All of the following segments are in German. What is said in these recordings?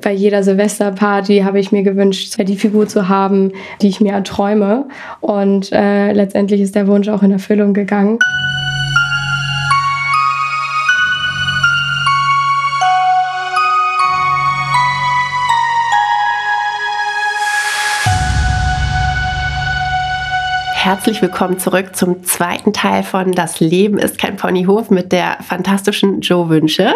bei jeder Silvesterparty habe ich mir gewünscht, die Figur zu haben, die ich mir erträume. Und äh, letztendlich ist der Wunsch auch in Erfüllung gegangen. Herzlich willkommen zurück zum zweiten Teil von Das Leben ist kein Ponyhof mit der fantastischen Joe Wünsche.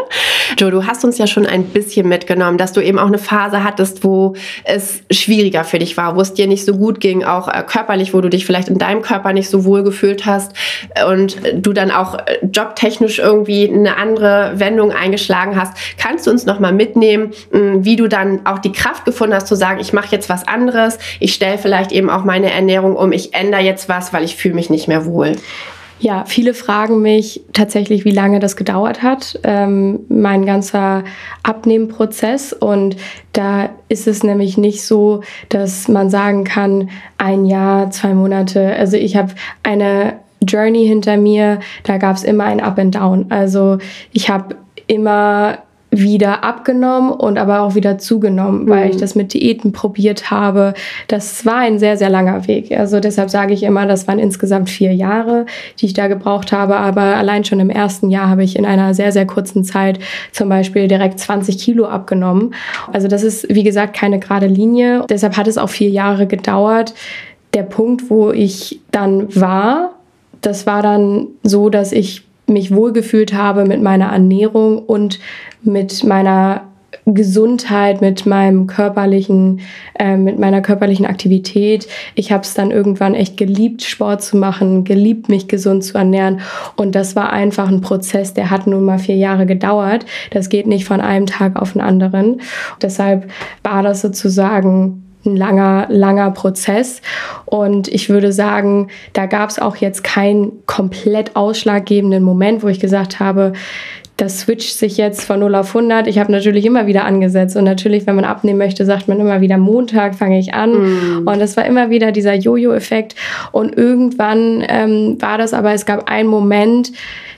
Joe, du hast uns ja schon ein bisschen mitgenommen, dass du eben auch eine Phase hattest, wo es schwieriger für dich war, wo es dir nicht so gut ging, auch äh, körperlich, wo du dich vielleicht in deinem Körper nicht so wohl gefühlt hast und du dann auch äh, jobtechnisch irgendwie eine andere Wendung eingeschlagen hast. Kannst du uns noch mal mitnehmen, hm, wie du dann auch die Kraft gefunden hast zu sagen, ich mache jetzt was anderes, ich stelle vielleicht eben auch meine Ernährung um, ich ändere jetzt jetzt was, weil ich fühle mich nicht mehr wohl? Ja, viele fragen mich tatsächlich, wie lange das gedauert hat, ähm, mein ganzer Abnehmprozess. Und da ist es nämlich nicht so, dass man sagen kann, ein Jahr, zwei Monate. Also ich habe eine Journey hinter mir, da gab es immer ein Up and Down. Also ich habe immer wieder abgenommen und aber auch wieder zugenommen, mhm. weil ich das mit Diäten probiert habe. Das war ein sehr, sehr langer Weg. Also deshalb sage ich immer, das waren insgesamt vier Jahre, die ich da gebraucht habe. Aber allein schon im ersten Jahr habe ich in einer sehr, sehr kurzen Zeit zum Beispiel direkt 20 Kilo abgenommen. Also das ist, wie gesagt, keine gerade Linie. Deshalb hat es auch vier Jahre gedauert. Der Punkt, wo ich dann war, das war dann so, dass ich mich wohlgefühlt habe mit meiner Ernährung und mit meiner Gesundheit, mit meinem körperlichen, äh, mit meiner körperlichen Aktivität. Ich habe es dann irgendwann echt geliebt, Sport zu machen, geliebt, mich gesund zu ernähren. Und das war einfach ein Prozess, der hat nun mal vier Jahre gedauert. Das geht nicht von einem Tag auf den anderen. Deshalb war das sozusagen ein langer, langer Prozess. Und ich würde sagen, da gab es auch jetzt keinen komplett ausschlaggebenden Moment, wo ich gesagt habe, das switcht sich jetzt von 0 auf 100. Ich habe natürlich immer wieder angesetzt und natürlich, wenn man abnehmen möchte, sagt man immer wieder, Montag fange ich an. Mm. Und das war immer wieder dieser Jojo-Effekt. Und irgendwann ähm, war das aber, es gab einen Moment,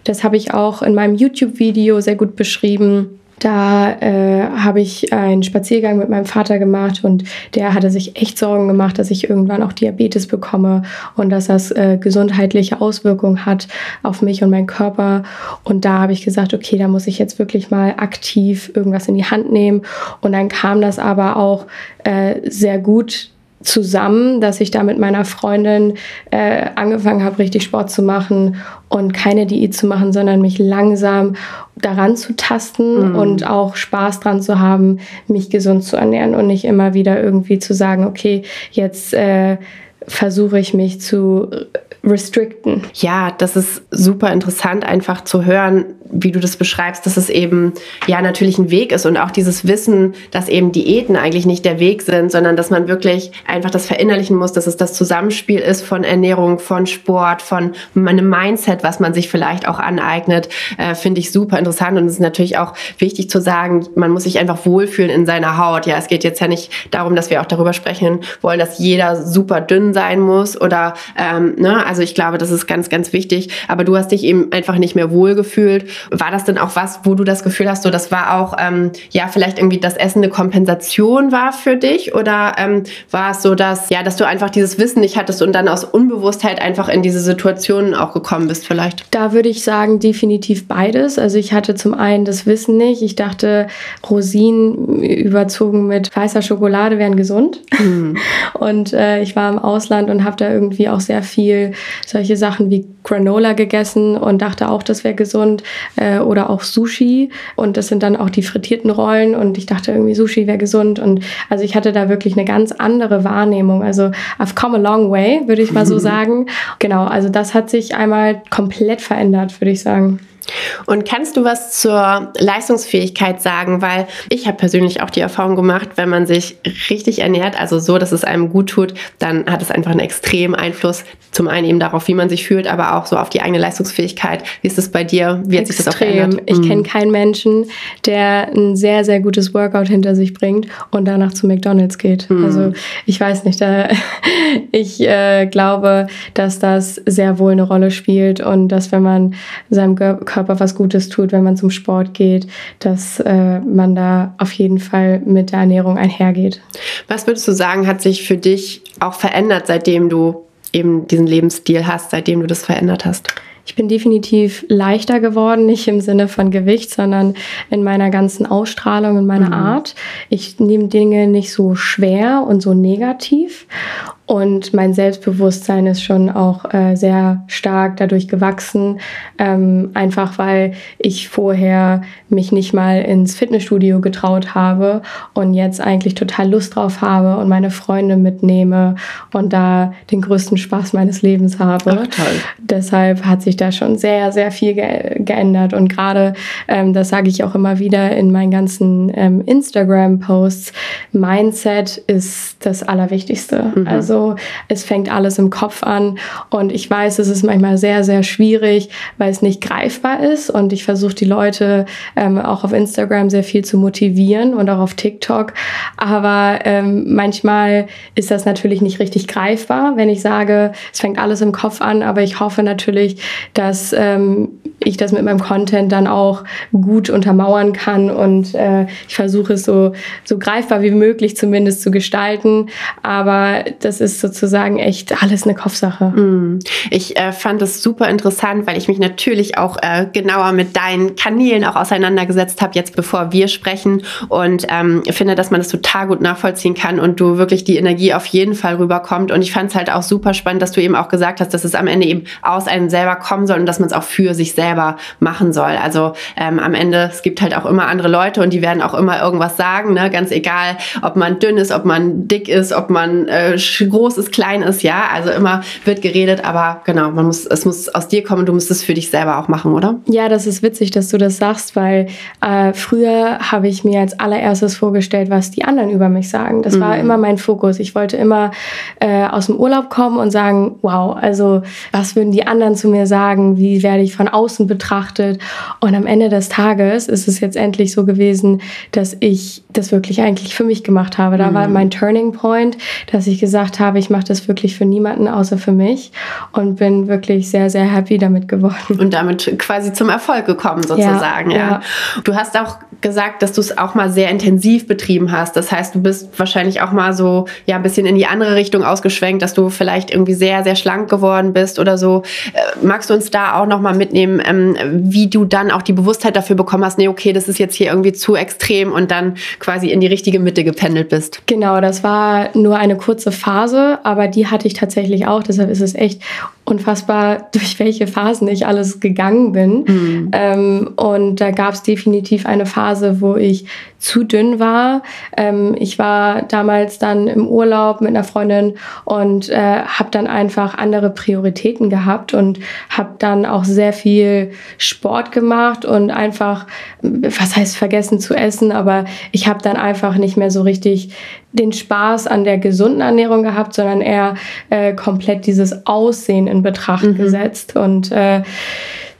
das habe ich auch in meinem YouTube-Video sehr gut beschrieben da äh, habe ich einen Spaziergang mit meinem Vater gemacht und der hatte sich echt Sorgen gemacht, dass ich irgendwann auch Diabetes bekomme und dass das äh, gesundheitliche Auswirkungen hat auf mich und meinen Körper. Und da habe ich gesagt, okay, da muss ich jetzt wirklich mal aktiv irgendwas in die Hand nehmen. Und dann kam das aber auch äh, sehr gut zusammen, dass ich da mit meiner Freundin äh, angefangen habe, richtig Sport zu machen und keine Diät zu machen, sondern mich langsam daran zu tasten mhm. und auch Spaß dran zu haben, mich gesund zu ernähren und nicht immer wieder irgendwie zu sagen, okay, jetzt äh, versuche ich mich zu restricten. Ja, das ist super interessant einfach zu hören, wie du das beschreibst, dass es eben ja natürlich ein Weg ist und auch dieses Wissen, dass eben Diäten eigentlich nicht der Weg sind, sondern dass man wirklich einfach das verinnerlichen muss, dass es das Zusammenspiel ist von Ernährung, von Sport, von einem Mindset, was man sich vielleicht auch aneignet, äh, finde ich super interessant und es ist natürlich auch wichtig zu sagen, man muss sich einfach wohlfühlen in seiner Haut. Ja, es geht jetzt ja nicht darum, dass wir auch darüber sprechen wollen, dass jeder super dünn sein muss oder ähm, ne, also also ich glaube, das ist ganz, ganz wichtig. Aber du hast dich eben einfach nicht mehr wohlgefühlt. War das denn auch was, wo du das Gefühl hast, so das war auch, ähm, ja, vielleicht irgendwie das Essen eine Kompensation war für dich? Oder ähm, war es so, dass, ja, dass du einfach dieses Wissen nicht hattest und dann aus Unbewusstheit einfach in diese Situationen auch gekommen bist vielleicht? Da würde ich sagen, definitiv beides. Also ich hatte zum einen das Wissen nicht. Ich dachte, Rosinen überzogen mit weißer Schokolade wären gesund. Mhm. Und äh, ich war im Ausland und habe da irgendwie auch sehr viel solche Sachen wie Granola gegessen und dachte auch, das wäre gesund. Äh, oder auch Sushi. Und das sind dann auch die frittierten Rollen. Und ich dachte irgendwie, Sushi wäre gesund. Und also ich hatte da wirklich eine ganz andere Wahrnehmung. Also I've come a long way, würde ich mal so sagen. Genau, also das hat sich einmal komplett verändert, würde ich sagen. Und kannst du was zur Leistungsfähigkeit sagen? Weil ich habe persönlich auch die Erfahrung gemacht, wenn man sich richtig ernährt, also so, dass es einem gut tut, dann hat es einfach einen extremen Einfluss. Zum einen eben darauf, wie man sich fühlt, aber auch so auf die eigene Leistungsfähigkeit. Wie ist es bei dir? Wie hat Extrem. sich das auch verändert? Ich kenne mhm. keinen Menschen, der ein sehr, sehr gutes Workout hinter sich bringt und danach zu McDonalds geht. Mhm. Also ich weiß nicht, da, ich äh, glaube, dass das sehr wohl eine Rolle spielt und dass wenn man seinem Körper Körper was Gutes tut, wenn man zum Sport geht, dass äh, man da auf jeden Fall mit der Ernährung einhergeht. Was würdest du sagen, hat sich für dich auch verändert, seitdem du eben diesen Lebensstil hast, seitdem du das verändert hast? Ich bin definitiv leichter geworden, nicht im Sinne von Gewicht, sondern in meiner ganzen Ausstrahlung, in meiner mhm. Art. Ich nehme Dinge nicht so schwer und so negativ. Und mein Selbstbewusstsein ist schon auch äh, sehr stark dadurch gewachsen, ähm, einfach weil ich vorher mich nicht mal ins Fitnessstudio getraut habe und jetzt eigentlich total Lust drauf habe und meine Freunde mitnehme und da den größten Spaß meines Lebens habe. Ach, toll. Deshalb hat sich da schon sehr, sehr viel ge geändert. Und gerade, ähm, das sage ich auch immer wieder in meinen ganzen ähm, Instagram-Posts, Mindset ist das Allerwichtigste. Mhm. Also so, es fängt alles im Kopf an. Und ich weiß, es ist manchmal sehr, sehr schwierig, weil es nicht greifbar ist. Und ich versuche die Leute ähm, auch auf Instagram sehr viel zu motivieren und auch auf TikTok, aber ähm, manchmal ist das natürlich nicht richtig greifbar, wenn ich sage, es fängt alles im Kopf an, aber ich hoffe natürlich, dass ähm, ich das mit meinem Content dann auch gut untermauern kann. Und äh, ich versuche es so, so greifbar wie möglich zumindest zu gestalten. Aber das ist sozusagen echt alles eine Kopfsache. Mm. Ich äh, fand es super interessant, weil ich mich natürlich auch äh, genauer mit deinen Kanälen auch auseinandergesetzt habe, jetzt bevor wir sprechen und ähm, finde, dass man das total gut nachvollziehen kann und du wirklich die Energie auf jeden Fall rüberkommt. Und ich fand es halt auch super spannend, dass du eben auch gesagt hast, dass es am Ende eben aus einem selber kommen soll und dass man es auch für sich selber machen soll. Also ähm, am Ende, es gibt halt auch immer andere Leute und die werden auch immer irgendwas sagen, ne? ganz egal, ob man dünn ist, ob man dick ist, ob man äh, groß ist, klein ist, ja, also immer wird geredet, aber genau, man muss, es muss aus dir kommen, du musst es für dich selber auch machen, oder? Ja, das ist witzig, dass du das sagst, weil äh, früher habe ich mir als allererstes vorgestellt, was die anderen über mich sagen. Das mhm. war immer mein Fokus. Ich wollte immer äh, aus dem Urlaub kommen und sagen, wow, also was würden die anderen zu mir sagen? Wie werde ich von außen betrachtet? Und am Ende des Tages ist es jetzt endlich so gewesen, dass ich das wirklich eigentlich für mich gemacht habe. Da mhm. war mein Turning Point, dass ich gesagt habe, ich mache das wirklich für niemanden außer für mich und bin wirklich sehr, sehr happy damit geworden. Und damit quasi zum Erfolg gekommen sozusagen. Ja, ja. ja. Du hast auch gesagt, dass du es auch mal sehr intensiv betrieben hast. Das heißt, du bist wahrscheinlich auch mal so ja ein bisschen in die andere Richtung ausgeschwenkt, dass du vielleicht irgendwie sehr, sehr schlank geworden bist oder so. Äh, magst du uns da auch noch mal mitnehmen, ähm, wie du dann auch die Bewusstheit dafür bekommen hast, nee, okay, das ist jetzt hier irgendwie zu extrem und dann quasi in die richtige Mitte gependelt bist? Genau, das war nur eine kurze Phase, aber die hatte ich tatsächlich auch. Deshalb ist es echt unfassbar, durch welche Phasen ich alles gegangen bin. Mhm. Ähm, und da gab es definitiv eine Phase, wo ich zu dünn war. Ähm, ich war damals dann im Urlaub mit einer Freundin und äh, habe dann einfach andere Prioritäten gehabt und habe dann auch sehr viel Sport gemacht und einfach, was heißt vergessen zu essen, aber ich habe dann einfach nicht mehr so richtig den Spaß an der gesunden Ernährung gehabt, sondern eher äh, komplett dieses Aussehen in Betracht mhm. gesetzt und äh,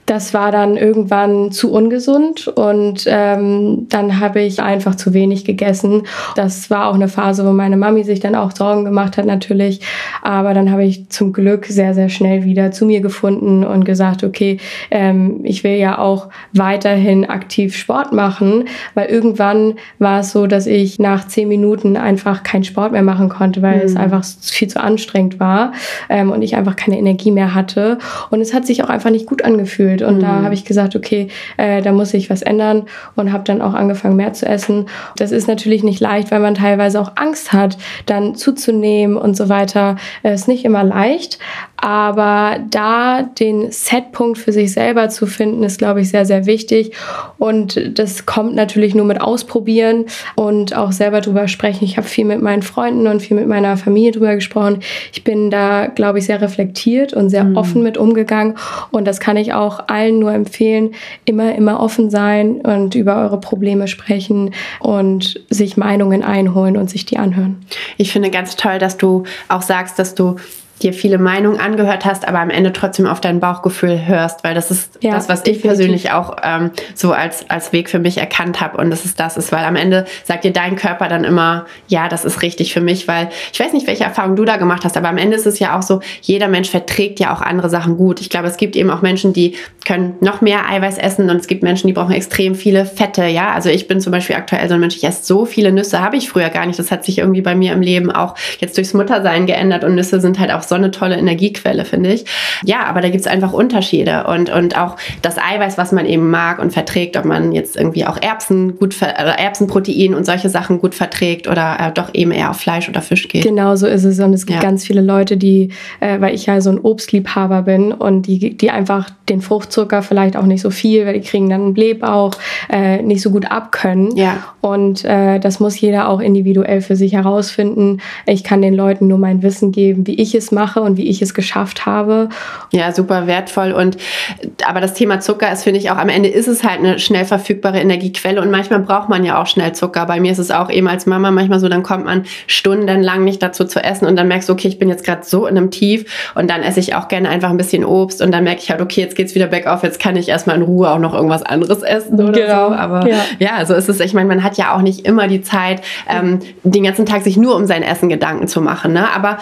das war dann irgendwann zu ungesund und ähm, dann habe ich einfach zu wenig gegessen. Das war auch eine Phase, wo meine Mami sich dann auch Sorgen gemacht hat natürlich. Aber dann habe ich zum Glück sehr, sehr schnell wieder zu mir gefunden und gesagt, okay, ähm, ich will ja auch weiterhin aktiv Sport machen, weil irgendwann war es so, dass ich nach zehn Minuten einfach keinen Sport mehr machen konnte, weil mhm. es einfach viel zu anstrengend war ähm, und ich einfach keine Energie mehr hatte. Und es hat sich auch einfach nicht gut angefühlt gefühlt. Und mhm. da habe ich gesagt, okay, äh, da muss ich was ändern und habe dann auch angefangen, mehr zu essen. Das ist natürlich nicht leicht, weil man teilweise auch Angst hat, dann zuzunehmen und so weiter. Es äh, ist nicht immer leicht, aber da den Setpunkt für sich selber zu finden, ist, glaube ich, sehr, sehr wichtig. Und das kommt natürlich nur mit Ausprobieren und auch selber drüber sprechen. Ich habe viel mit meinen Freunden und viel mit meiner Familie drüber gesprochen. Ich bin da, glaube ich, sehr reflektiert und sehr mhm. offen mit umgegangen. Und das kann ich auch allen nur empfehlen. Immer, immer offen sein und über eure Probleme sprechen und sich Meinungen einholen und sich die anhören. Ich finde ganz toll, dass du auch sagst, dass du dir viele Meinungen angehört hast, aber am Ende trotzdem auf dein Bauchgefühl hörst, weil das ist ja, das, was definitiv. ich persönlich auch ähm, so als, als Weg für mich erkannt habe und das ist das ist, weil am Ende sagt dir dein Körper dann immer, ja, das ist richtig für mich, weil ich weiß nicht, welche Erfahrung du da gemacht hast, aber am Ende ist es ja auch so, jeder Mensch verträgt ja auch andere Sachen gut. Ich glaube, es gibt eben auch Menschen, die können noch mehr Eiweiß essen und es gibt Menschen, die brauchen extrem viele Fette, ja. Also ich bin zum Beispiel aktuell so ein Mensch, ich esse so viele Nüsse, habe ich früher gar nicht. Das hat sich irgendwie bei mir im Leben auch jetzt durchs Muttersein geändert und Nüsse sind halt auch so eine tolle Energiequelle, finde ich. Ja, aber da gibt es einfach Unterschiede und, und auch das Eiweiß, was man eben mag und verträgt, ob man jetzt irgendwie auch Erbsen gut, äh, Erbsenprotein und solche Sachen gut verträgt oder äh, doch eben eher auf Fleisch oder Fisch geht. Genau so ist es und es gibt ja. ganz viele Leute, die, äh, weil ich ja so ein Obstliebhaber bin und die, die einfach den Fruchtzucker vielleicht auch nicht so viel, weil die kriegen dann Blähbauch, äh, nicht so gut abkönnen. Ja. Und äh, das muss jeder auch individuell für sich herausfinden. Ich kann den Leuten nur mein Wissen geben, wie ich es mache und wie ich es geschafft habe. Ja, super wertvoll. Und aber das Thema Zucker ist, finde ich, auch am Ende ist es halt eine schnell verfügbare Energiequelle und manchmal braucht man ja auch schnell Zucker. Bei mir ist es auch eben als Mama manchmal so, dann kommt man stundenlang nicht dazu zu essen und dann merkst du, okay, ich bin jetzt gerade so in einem Tief und dann esse ich auch gerne einfach ein bisschen Obst und dann merke ich halt, okay, jetzt geht's wieder bergauf, jetzt kann ich erstmal in Ruhe auch noch irgendwas anderes essen oder genau. so. Aber ja. ja, so ist es. Ich meine, man hat ja auch nicht immer die Zeit, ähm, den ganzen Tag sich nur um sein Essen Gedanken zu machen. Ne? Aber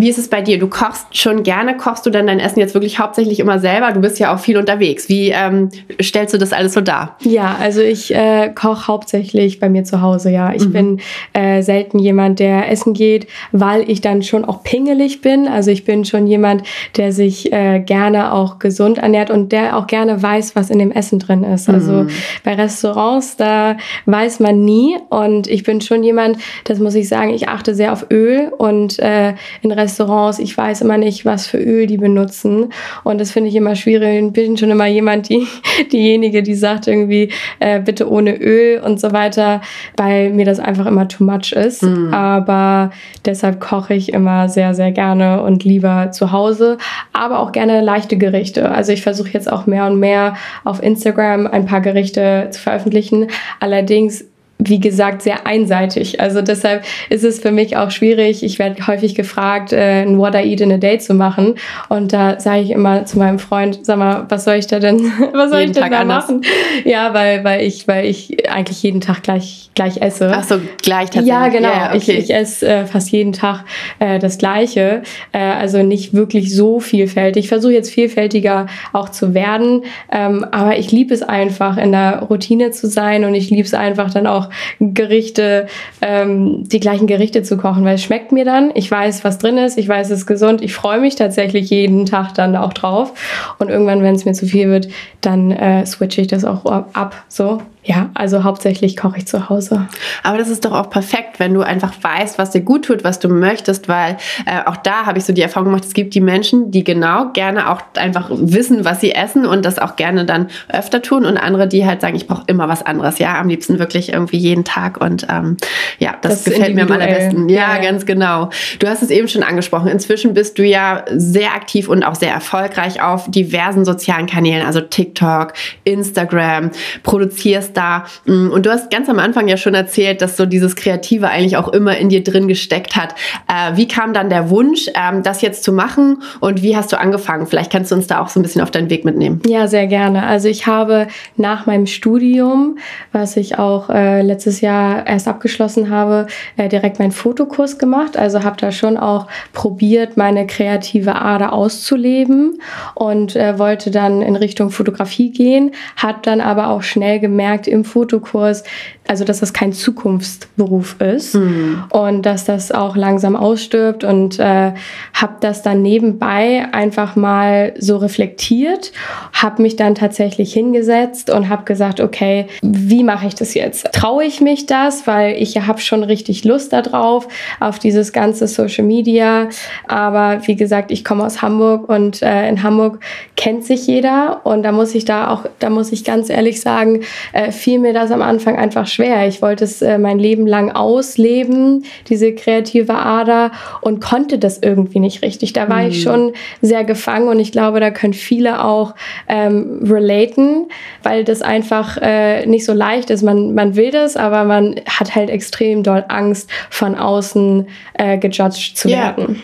wie ist es bei dir? Du kochst schon gerne. Kochst du dann dein Essen jetzt wirklich hauptsächlich immer selber? Du bist ja auch viel unterwegs. Wie ähm, stellst du das alles so dar? Ja, also ich äh, koche hauptsächlich bei mir zu Hause. Ja, ich mhm. bin äh, selten jemand, der essen geht, weil ich dann schon auch pingelig bin. Also ich bin schon jemand, der sich äh, gerne auch gesund ernährt und der auch gerne weiß, was in dem Essen drin ist. Also mhm. bei Restaurants, da weiß man nie. Und ich bin schon jemand, das muss ich sagen, ich achte sehr auf Öl und äh, in Restaurants Restaurants, ich weiß immer nicht, was für Öl die benutzen. Und das finde ich immer schwierig. Ich bin schon immer jemand, die, diejenige, die sagt irgendwie, äh, bitte ohne Öl und so weiter, weil mir das einfach immer too much ist. Mhm. Aber deshalb koche ich immer sehr, sehr gerne und lieber zu Hause, aber auch gerne leichte Gerichte. Also ich versuche jetzt auch mehr und mehr auf Instagram ein paar Gerichte zu veröffentlichen. Allerdings wie gesagt, sehr einseitig. Also deshalb ist es für mich auch schwierig. Ich werde häufig gefragt, äh, ein What I Eat in a Day zu machen. Und da sage ich immer zu meinem Freund, sag mal, was soll ich da denn, was soll jeden ich denn Tag da anders. machen? Ja, weil, weil ich, weil ich eigentlich jeden Tag gleich, gleich esse. Ach so, gleich tatsächlich. Ja, genau. Yeah, okay. Ich, ich esse äh, fast jeden Tag äh, das Gleiche. Äh, also nicht wirklich so vielfältig. Ich versuche jetzt vielfältiger auch zu werden. Ähm, aber ich liebe es einfach, in der Routine zu sein und ich liebe es einfach dann auch Gerichte, ähm, die gleichen Gerichte zu kochen, weil es schmeckt mir dann. Ich weiß, was drin ist, ich weiß, es ist gesund. Ich freue mich tatsächlich jeden Tag dann auch drauf. Und irgendwann, wenn es mir zu viel wird, dann äh, switche ich das auch ab. So ja, also hauptsächlich koche ich zu Hause. Aber das ist doch auch perfekt, wenn du einfach weißt, was dir gut tut, was du möchtest, weil äh, auch da habe ich so die Erfahrung gemacht, es gibt die Menschen, die genau gerne auch einfach wissen, was sie essen und das auch gerne dann öfter tun und andere, die halt sagen, ich brauche immer was anderes, ja, am liebsten wirklich irgendwie jeden Tag und ähm, ja, das, das gefällt mir am allerbesten. Ja, ja, ganz genau. Du hast es eben schon angesprochen, inzwischen bist du ja sehr aktiv und auch sehr erfolgreich auf diversen sozialen Kanälen, also TikTok, Instagram, produzierst da. Mm, und du hast ganz am Anfang ja schon erzählt, dass so dieses Kreative eigentlich auch immer in dir drin gesteckt hat. Äh, wie kam dann der Wunsch, ähm, das jetzt zu machen und wie hast du angefangen? Vielleicht kannst du uns da auch so ein bisschen auf deinen Weg mitnehmen. Ja, sehr gerne. Also ich habe nach meinem Studium, was ich auch äh, letztes Jahr erst abgeschlossen habe, äh, direkt meinen Fotokurs gemacht. Also habe da schon auch probiert, meine kreative Ader auszuleben und äh, wollte dann in Richtung Fotografie gehen, hat dann aber auch schnell gemerkt, im Fotokurs, also dass das kein Zukunftsberuf ist mhm. und dass das auch langsam ausstirbt und äh, habe das dann nebenbei einfach mal so reflektiert, habe mich dann tatsächlich hingesetzt und habe gesagt, okay, wie mache ich das jetzt? Traue ich mich das, weil ich habe schon richtig Lust darauf, auf dieses ganze Social Media, aber wie gesagt, ich komme aus Hamburg und äh, in Hamburg kennt sich jeder und da muss ich da auch, da muss ich ganz ehrlich sagen, äh, fiel mir das am Anfang einfach schwer. Ich wollte es äh, mein Leben lang ausleben, diese kreative Ader, und konnte das irgendwie nicht richtig. Da war mhm. ich schon sehr gefangen und ich glaube, da können viele auch ähm, relaten, weil das einfach äh, nicht so leicht ist. Man, man will das, aber man hat halt extrem doll Angst, von außen äh, gejudged zu yeah. werden.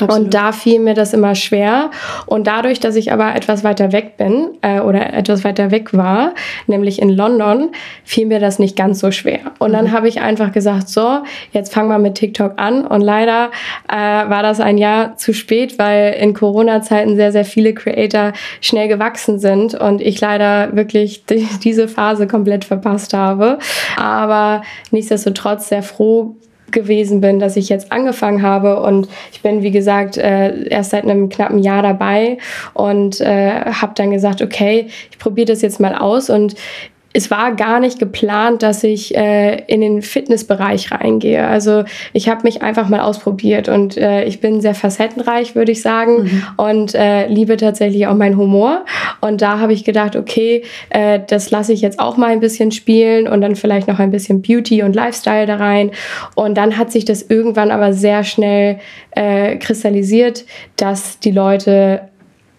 Absolut. Und da fiel mir das immer schwer. Und dadurch, dass ich aber etwas weiter weg bin äh, oder etwas weiter weg war, nämlich in London, fiel mir das nicht ganz so schwer. Und dann mhm. habe ich einfach gesagt, so, jetzt fang mal mit TikTok an. Und leider äh, war das ein Jahr zu spät, weil in Corona-Zeiten sehr, sehr viele Creator schnell gewachsen sind und ich leider wirklich die, diese Phase komplett verpasst habe. Aber nichtsdestotrotz sehr froh gewesen bin, dass ich jetzt angefangen habe. Und ich bin, wie gesagt, äh, erst seit einem knappen Jahr dabei und äh, habe dann gesagt, okay, ich probiere das jetzt mal aus. Und es war gar nicht geplant, dass ich äh, in den Fitnessbereich reingehe. Also ich habe mich einfach mal ausprobiert und äh, ich bin sehr facettenreich, würde ich sagen, mhm. und äh, liebe tatsächlich auch meinen Humor. Und da habe ich gedacht, okay, äh, das lasse ich jetzt auch mal ein bisschen spielen und dann vielleicht noch ein bisschen Beauty und Lifestyle da rein. Und dann hat sich das irgendwann aber sehr schnell äh, kristallisiert, dass die Leute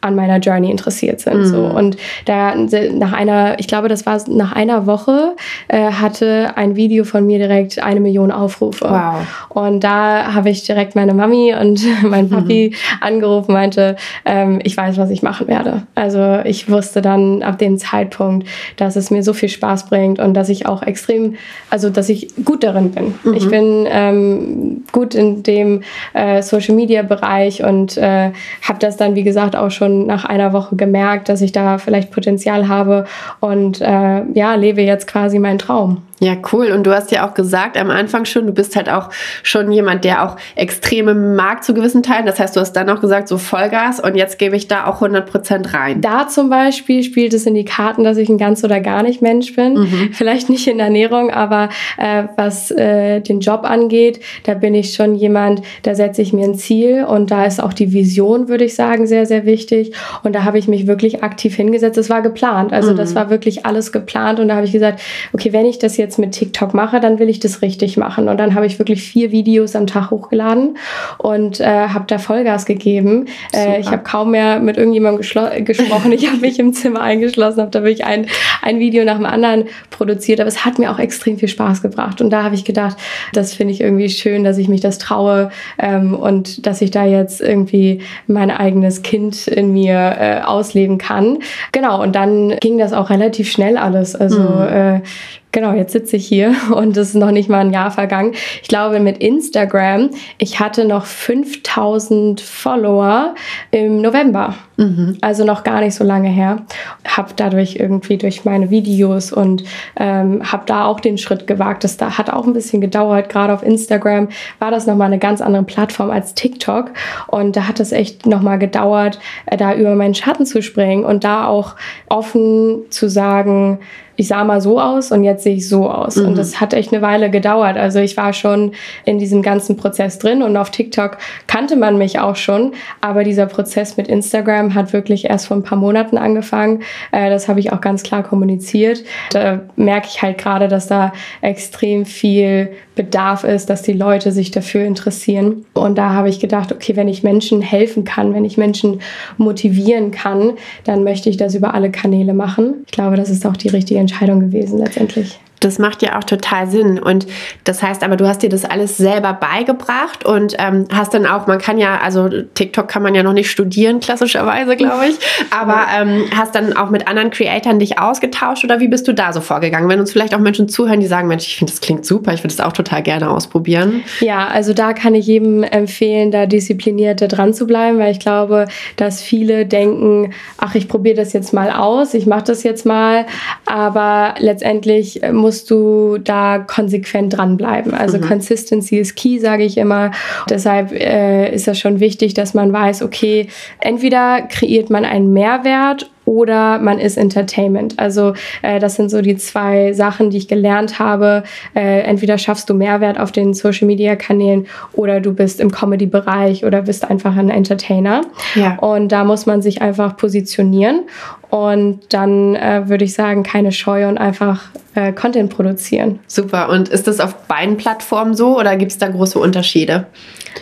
an meiner Journey interessiert sind. Mhm. So. Und da nach einer, ich glaube, das war nach einer Woche, äh, hatte ein Video von mir direkt eine Million Aufrufe. Wow. Und da habe ich direkt meine Mami und mein Papi mhm. angerufen, meinte, ähm, ich weiß, was ich machen werde. Also ich wusste dann ab dem Zeitpunkt, dass es mir so viel Spaß bringt und dass ich auch extrem, also dass ich gut darin bin. Mhm. Ich bin ähm, gut in dem äh, Social Media Bereich und äh, habe das dann, wie gesagt, auch schon schon nach einer Woche gemerkt, dass ich da vielleicht Potenzial habe und äh, ja, lebe jetzt quasi meinen Traum. Ja, cool. Und du hast ja auch gesagt am Anfang schon, du bist halt auch schon jemand, der auch Extreme mag zu gewissen Teilen. Das heißt, du hast dann auch gesagt, so Vollgas und jetzt gebe ich da auch 100 Prozent rein. Da zum Beispiel spielt es in die Karten, dass ich ein ganz oder gar nicht Mensch bin. Mhm. Vielleicht nicht in Ernährung, aber äh, was äh, den Job angeht, da bin ich schon jemand, da setze ich mir ein Ziel und da ist auch die Vision, würde ich sagen, sehr, sehr wichtig. Und da habe ich mich wirklich aktiv hingesetzt. Das war geplant. Also mhm. das war wirklich alles geplant und da habe ich gesagt, okay, wenn ich das jetzt jetzt mit TikTok mache, dann will ich das richtig machen. Und dann habe ich wirklich vier Videos am Tag hochgeladen und äh, habe da Vollgas gegeben. Äh, ich habe kaum mehr mit irgendjemandem gesprochen. Ich habe mich im Zimmer eingeschlossen, habe da wirklich ein, ein Video nach dem anderen produziert. Aber es hat mir auch extrem viel Spaß gebracht. Und da habe ich gedacht, das finde ich irgendwie schön, dass ich mich das traue ähm, und dass ich da jetzt irgendwie mein eigenes Kind in mir äh, ausleben kann. Genau, und dann ging das auch relativ schnell alles. Also mhm. äh, Genau, jetzt sitze ich hier und es ist noch nicht mal ein Jahr vergangen. Ich glaube, mit Instagram, ich hatte noch 5000 Follower im November. Mhm. Also noch gar nicht so lange her. Habe dadurch irgendwie durch meine Videos und ähm, habe da auch den Schritt gewagt. Das da hat auch ein bisschen gedauert. Gerade auf Instagram war das nochmal eine ganz andere Plattform als TikTok. Und da hat es echt nochmal gedauert, äh, da über meinen Schatten zu springen und da auch offen zu sagen, ich sah mal so aus und jetzt sehe ich so aus. Mhm. Und das hat echt eine Weile gedauert. Also ich war schon in diesem ganzen Prozess drin und auf TikTok kannte man mich auch schon. Aber dieser Prozess mit Instagram hat wirklich erst vor ein paar Monaten angefangen. Äh, das habe ich auch ganz klar kommuniziert. Da merke ich halt gerade, dass da extrem viel Bedarf ist, dass die Leute sich dafür interessieren. Und da habe ich gedacht, okay, wenn ich Menschen helfen kann, wenn ich Menschen motivieren kann, dann möchte ich das über alle Kanäle machen. Ich glaube, das ist auch die richtige Entscheidung gewesen letztendlich. Das macht ja auch total Sinn. Und das heißt aber, du hast dir das alles selber beigebracht und ähm, hast dann auch, man kann ja, also TikTok kann man ja noch nicht studieren, klassischerweise, glaube ich, aber ähm, hast dann auch mit anderen Creatoren dich ausgetauscht oder wie bist du da so vorgegangen? Wenn uns vielleicht auch Menschen zuhören, die sagen, Mensch, ich finde das klingt super, ich würde das auch total gerne ausprobieren. Ja, also da kann ich jedem empfehlen, da diszipliniert dran zu bleiben, weil ich glaube, dass viele denken, ach, ich probiere das jetzt mal aus, ich mache das jetzt mal, aber letztendlich muss musst du da konsequent dranbleiben. Also mhm. Consistency is key, sage ich immer. Deshalb äh, ist das schon wichtig, dass man weiß, okay, entweder kreiert man einen Mehrwert oder man ist Entertainment. Also äh, das sind so die zwei Sachen, die ich gelernt habe. Äh, entweder schaffst du Mehrwert auf den Social-Media-Kanälen oder du bist im Comedy-Bereich oder bist einfach ein Entertainer. Ja. Und da muss man sich einfach positionieren. Und dann äh, würde ich sagen, keine Scheu und einfach äh, Content produzieren. Super. Und ist das auf beiden Plattformen so oder gibt es da große Unterschiede?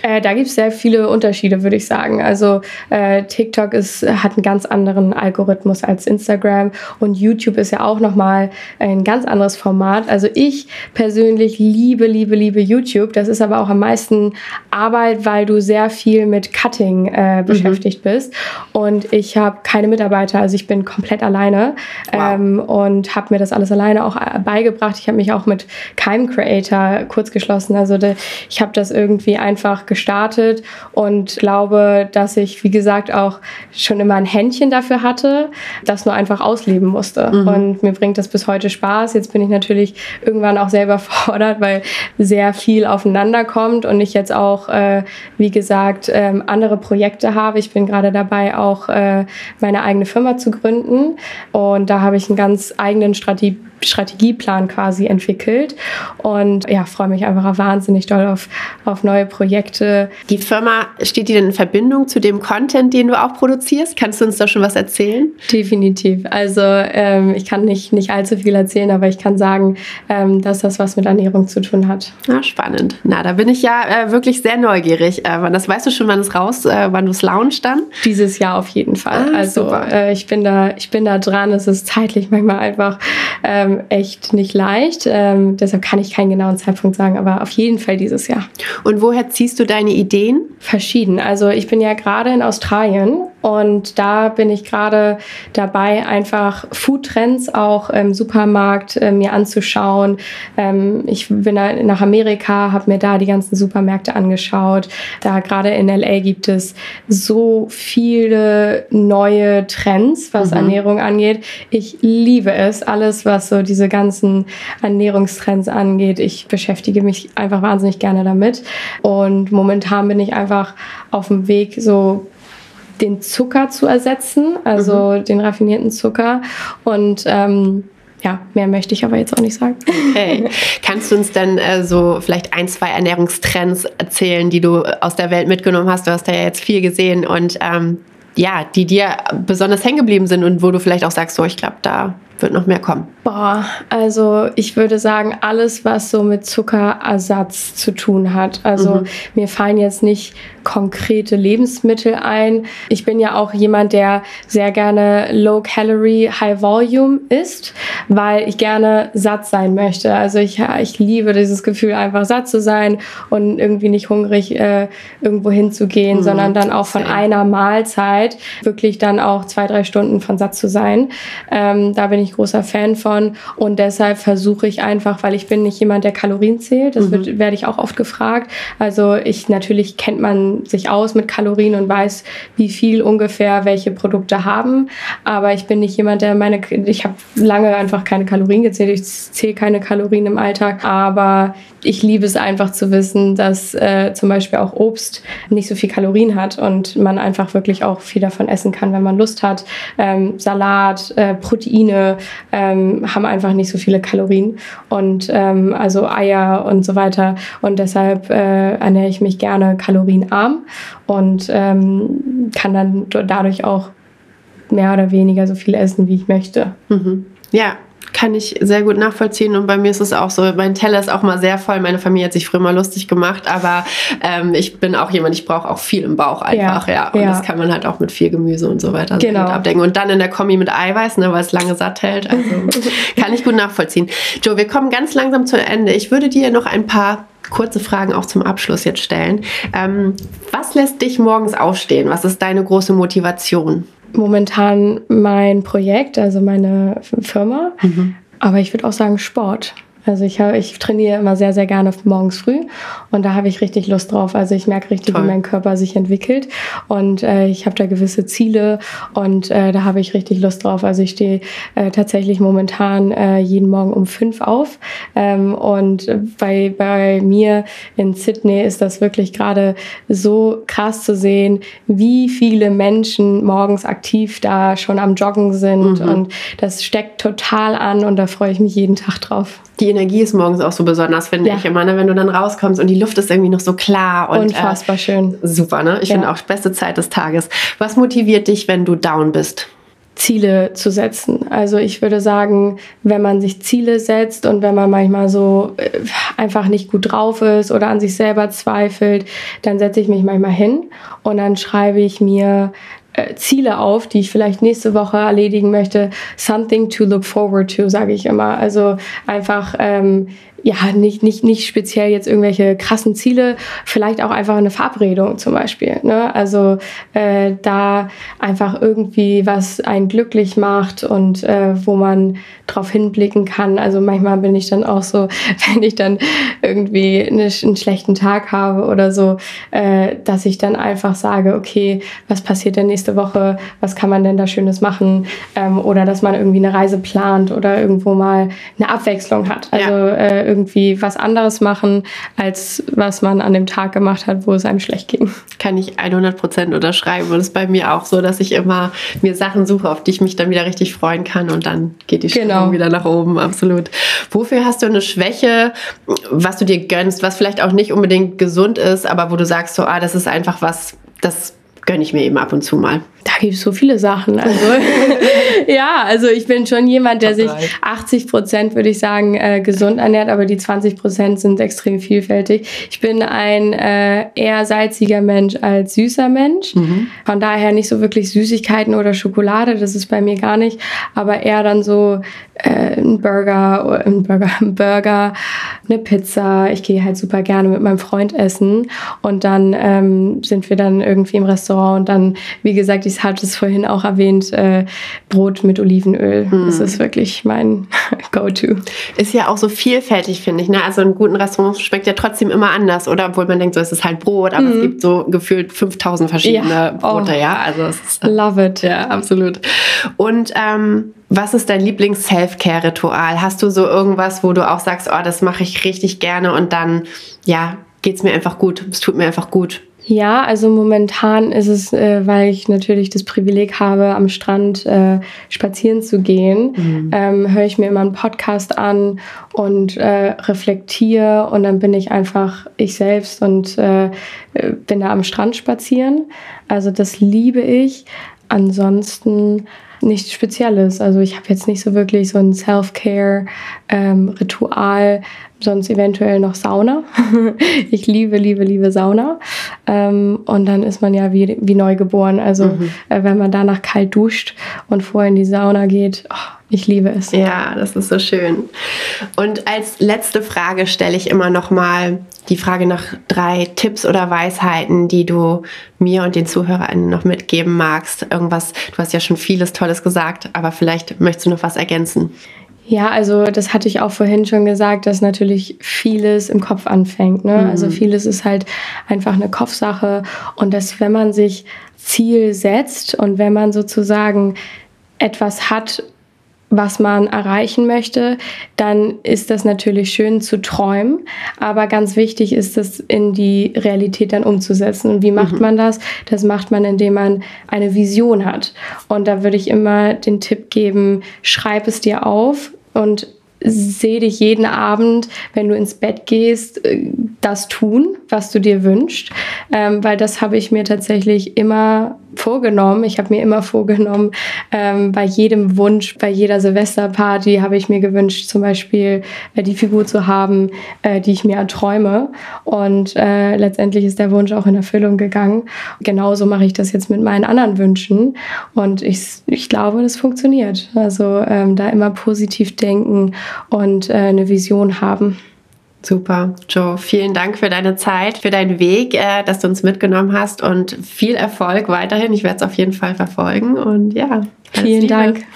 Äh, da gibt es sehr viele Unterschiede, würde ich sagen. Also äh, TikTok ist, hat einen ganz anderen Algorithmus als Instagram und YouTube ist ja auch nochmal ein ganz anderes Format. Also ich persönlich liebe, liebe, liebe YouTube. Das ist aber auch am meisten Arbeit, weil du sehr viel mit Cutting äh, mhm. beschäftigt mhm. bist. Und ich habe keine Mitarbeiter, also ich bin komplett alleine wow. ähm, und habe mir das alles alleine auch äh, beigebracht. Ich habe mich auch mit keinem Creator kurz geschlossen. Also de, ich habe das irgendwie einfach gestartet und glaube, dass ich, wie gesagt, auch schon immer ein Händchen dafür hatte, das nur einfach ausleben musste. Mhm. Und mir bringt das bis heute Spaß. Jetzt bin ich natürlich irgendwann auch selber fordert, weil sehr viel aufeinander kommt und ich jetzt auch, äh, wie gesagt, ähm, andere Projekte habe. Ich bin gerade dabei, auch äh, meine eigene Firma zu gründen und da habe ich einen ganz eigenen Strategie Strategieplan quasi entwickelt und ja, freue mich einfach wahnsinnig doll auf, auf neue Projekte. Die Firma, steht die denn in Verbindung zu dem Content, den du auch produzierst? Kannst du uns da schon was erzählen? Definitiv. Also ähm, ich kann nicht, nicht allzu viel erzählen, aber ich kann sagen, ähm, dass das was mit Ernährung zu tun hat. Na, spannend. Na, da bin ich ja äh, wirklich sehr neugierig. Äh, das weißt du schon, wann es raus, äh, wann du es launch dann? Dieses Jahr auf jeden Fall. Ah, also äh, ich bin da, ich bin da dran. Es ist zeitlich manchmal einfach ähm, echt nicht leicht. Ähm, deshalb kann ich keinen genauen Zeitpunkt sagen, aber auf jeden Fall dieses Jahr. Und woher ziehst du deine Ideen? Verschieden. Also ich bin ja gerade in Australien und da bin ich gerade dabei, einfach Foodtrends auch im Supermarkt äh, mir anzuschauen. Ähm, ich bin nach Amerika, habe mir da die ganzen Supermärkte angeschaut. Da gerade in LA gibt es so viele neue Trends, was mhm. Ernährung angeht. Ich liebe es, alles, was so diese ganzen Ernährungstrends angeht. Ich beschäftige mich einfach wahnsinnig gerne damit. Und momentan bin ich einfach auf dem Weg, so den Zucker zu ersetzen, also mhm. den raffinierten Zucker. Und ähm, ja, mehr möchte ich aber jetzt auch nicht sagen. Okay. Kannst du uns dann äh, so vielleicht ein, zwei Ernährungstrends erzählen, die du aus der Welt mitgenommen hast? Du hast da ja jetzt viel gesehen und ähm, ja, die dir besonders hängen geblieben sind und wo du vielleicht auch sagst, so, ich glaube, da wird noch mehr kommen? Boah, also ich würde sagen, alles, was so mit Zuckerersatz zu tun hat. Also mhm. mir fallen jetzt nicht konkrete Lebensmittel ein. Ich bin ja auch jemand, der sehr gerne Low Calorie, High Volume isst, weil ich gerne satt sein möchte. Also ich, ich liebe dieses Gefühl, einfach satt zu sein und irgendwie nicht hungrig äh, irgendwo hinzugehen, mhm. sondern dann auch von einer Mahlzeit wirklich dann auch zwei, drei Stunden von satt zu sein. Ähm, da bin ich großer Fan von und deshalb versuche ich einfach, weil ich bin nicht jemand, der Kalorien zählt, das mhm. wird, werde ich auch oft gefragt. Also ich, natürlich kennt man sich aus mit Kalorien und weiß, wie viel ungefähr welche Produkte haben, aber ich bin nicht jemand, der meine, ich habe lange einfach keine Kalorien gezählt, ich zähle keine Kalorien im Alltag, aber ich liebe es einfach zu wissen, dass äh, zum Beispiel auch Obst nicht so viel Kalorien hat und man einfach wirklich auch viel davon essen kann, wenn man Lust hat. Ähm, Salat, äh, Proteine ähm, haben einfach nicht so viele Kalorien und ähm, also Eier und so weiter. Und deshalb äh, ernähre ich mich gerne kalorienarm und ähm, kann dann dadurch auch mehr oder weniger so viel essen, wie ich möchte. Mhm. Ja, kann ich sehr gut nachvollziehen und bei mir ist es auch so, mein Teller ist auch mal sehr voll. Meine Familie hat sich früher mal lustig gemacht, aber ähm, ich bin auch jemand, ich brauche auch viel im Bauch einfach, ja. ja. Und ja. das kann man halt auch mit viel Gemüse und so weiter genau. abdecken. Und dann in der Kombi mit Eiweiß, ne, weil es lange satt hält. Also kann ich gut nachvollziehen. Joe, wir kommen ganz langsam zu Ende. Ich würde dir noch ein paar kurze Fragen auch zum Abschluss jetzt stellen. Ähm, was lässt dich morgens aufstehen? Was ist deine große Motivation? Momentan mein Projekt, also meine Firma. Mhm. Aber ich würde auch sagen Sport. Also ich, hab, ich trainiere immer sehr, sehr gerne morgens früh und da habe ich richtig Lust drauf. Also ich merke richtig, Toll. wie mein Körper sich entwickelt und äh, ich habe da gewisse Ziele und äh, da habe ich richtig Lust drauf. Also ich stehe äh, tatsächlich momentan äh, jeden Morgen um fünf auf ähm, und bei, bei mir in Sydney ist das wirklich gerade so krass zu sehen, wie viele Menschen morgens aktiv da schon am Joggen sind mhm. und das steckt total an und da freue ich mich jeden Tag drauf die Energie ist morgens auch so besonders, finde ja. ich immer, ne? wenn du dann rauskommst und die Luft ist irgendwie noch so klar. Und, äh, Unfassbar äh, schön. Super, ne? Ich ja. finde auch beste Zeit des Tages. Was motiviert dich, wenn du down bist? Ziele zu setzen. Also ich würde sagen, wenn man sich Ziele setzt und wenn man manchmal so äh, einfach nicht gut drauf ist oder an sich selber zweifelt, dann setze ich mich manchmal hin und dann schreibe ich mir äh, Ziele auf, die ich vielleicht nächste Woche erledigen möchte. Something to look forward to, sage ich immer. Also einfach ähm, ja, nicht, nicht, nicht speziell jetzt irgendwelche krassen Ziele, vielleicht auch einfach eine Verabredung zum Beispiel. Ne? Also äh, da einfach irgendwie was einen glücklich macht und äh, wo man drauf hinblicken kann. Also manchmal bin ich dann auch so, wenn ich dann irgendwie eine, einen schlechten Tag habe oder so, äh, dass ich dann einfach sage, okay, was passiert denn nächste Woche? Was kann man denn da Schönes machen? Ähm, oder dass man irgendwie eine Reise plant oder irgendwo mal eine Abwechslung hat. Also ja. Irgendwie was anderes machen, als was man an dem Tag gemacht hat, wo es einem schlecht ging. Kann ich 100 Prozent unterschreiben. Und es ist bei mir auch so, dass ich immer mir Sachen suche, auf die ich mich dann wieder richtig freuen kann und dann geht die Stimmung genau. wieder nach oben. Absolut. Wofür hast du eine Schwäche, was du dir gönnst, was vielleicht auch nicht unbedingt gesund ist, aber wo du sagst, so, ah, das ist einfach was, das gönne ich mir eben ab und zu mal. Da gibt es so viele Sachen. Also ja, also ich bin schon jemand, der sich 80 Prozent, würde ich sagen, äh, gesund ernährt, aber die 20 Prozent sind extrem vielfältig. Ich bin ein äh, eher salziger Mensch als süßer Mensch. Mhm. Von daher nicht so wirklich Süßigkeiten oder Schokolade, das ist bei mir gar nicht, aber eher dann so äh, ein Burger, ein Burger, ein Burger, eine Pizza. Ich gehe halt super gerne mit meinem Freund essen und dann ähm, sind wir dann irgendwie im Restaurant und dann, wie gesagt, ich hatte es vorhin auch erwähnt, äh, Brot mit Olivenöl. Mm. Das ist wirklich mein Go-To. Ist ja auch so vielfältig, finde ich. Ne? Also in guten Restaurants schmeckt ja trotzdem immer anders, oder? Obwohl man denkt, so es ist halt Brot, aber mm. es mhm. gibt so gefühlt 5000 verschiedene ja. Brote, oh. ja. Also es ist, Love it. Ja, absolut. Und ähm, was ist dein Lieblings-Self-Care-Ritual? Hast du so irgendwas, wo du auch sagst, oh, das mache ich richtig gerne und dann, ja, geht es mir einfach gut, es tut mir einfach gut? Ja, also momentan ist es, äh, weil ich natürlich das Privileg habe, am Strand äh, spazieren zu gehen, mhm. ähm, höre ich mir immer einen Podcast an und äh, reflektiere und dann bin ich einfach ich selbst und äh, bin da am Strand spazieren. Also das liebe ich. Ansonsten nichts Spezielles. Also ich habe jetzt nicht so wirklich so ein Self-Care-Ritual, ähm, sonst eventuell noch Sauna. ich liebe, liebe, liebe Sauna. Ähm, und dann ist man ja wie, wie neu geboren. Also mhm. äh, wenn man danach kalt duscht und vorher in die Sauna geht, oh, ich liebe es. Ja, das ist so schön. Und als letzte Frage stelle ich immer noch mal die Frage nach drei Tipps oder Weisheiten, die du mir und den ZuhörerInnen noch mitgeben magst. Irgendwas, du hast ja schon vieles Tolles gesagt, aber vielleicht möchtest du noch was ergänzen. Ja, also das hatte ich auch vorhin schon gesagt, dass natürlich vieles im Kopf anfängt. Ne? Mhm. Also vieles ist halt einfach eine Kopfsache und dass wenn man sich Ziel setzt und wenn man sozusagen etwas hat, was man erreichen möchte, dann ist das natürlich schön zu träumen. Aber ganz wichtig ist es, in die Realität dann umzusetzen. Und wie macht mhm. man das? Das macht man, indem man eine Vision hat. Und da würde ich immer den Tipp geben, schreib es dir auf und seh dich jeden Abend, wenn du ins Bett gehst, äh, das tun, was du dir wünschst. Ähm, weil das habe ich mir tatsächlich immer vorgenommen. Ich habe mir immer vorgenommen, ähm, bei jedem Wunsch, bei jeder Silvesterparty habe ich mir gewünscht, zum Beispiel äh, die Figur zu haben, äh, die ich mir erträume. Und äh, letztendlich ist der Wunsch auch in Erfüllung gegangen. Genauso mache ich das jetzt mit meinen anderen Wünschen. Und ich, ich glaube, das funktioniert. Also ähm, da immer positiv denken und äh, eine Vision haben. Super, Joe. Vielen Dank für deine Zeit, für deinen Weg, äh, dass du uns mitgenommen hast und viel Erfolg weiterhin. Ich werde es auf jeden Fall verfolgen und ja. Vielen Liebe. Dank.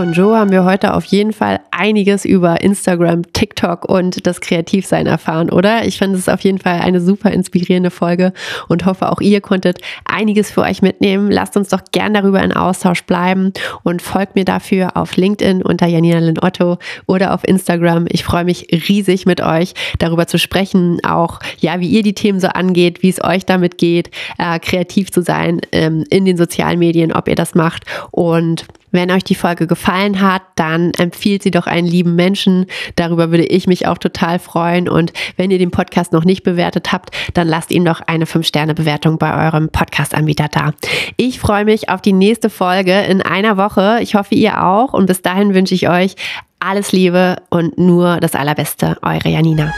Von Joe haben wir heute auf jeden Fall einiges über Instagram, TikTok und das Kreativsein erfahren, oder? Ich fand es auf jeden Fall eine super inspirierende Folge und hoffe, auch ihr konntet einiges für euch mitnehmen. Lasst uns doch gern darüber in Austausch bleiben und folgt mir dafür auf LinkedIn unter Janina Lynn Otto oder auf Instagram. Ich freue mich riesig mit euch darüber zu sprechen, auch ja, wie ihr die Themen so angeht, wie es euch damit geht, äh, kreativ zu sein ähm, in den sozialen Medien, ob ihr das macht und Wenn euch die Folge gefallen hat, dann empfiehlt sie doch einen lieben Menschen. Darüber würde ich mich auch total freuen. Und wenn ihr den Podcast noch nicht bewertet habt, dann lasst ihm doch eine 5-Sterne-Bewertung bei eurem Podcast-Anbieter da. Ich freue mich auf die nächste Folge in einer Woche. Ich hoffe, ihr auch. Und bis dahin wünsche ich euch alles Liebe und nur das Allerbeste. Eure Janina.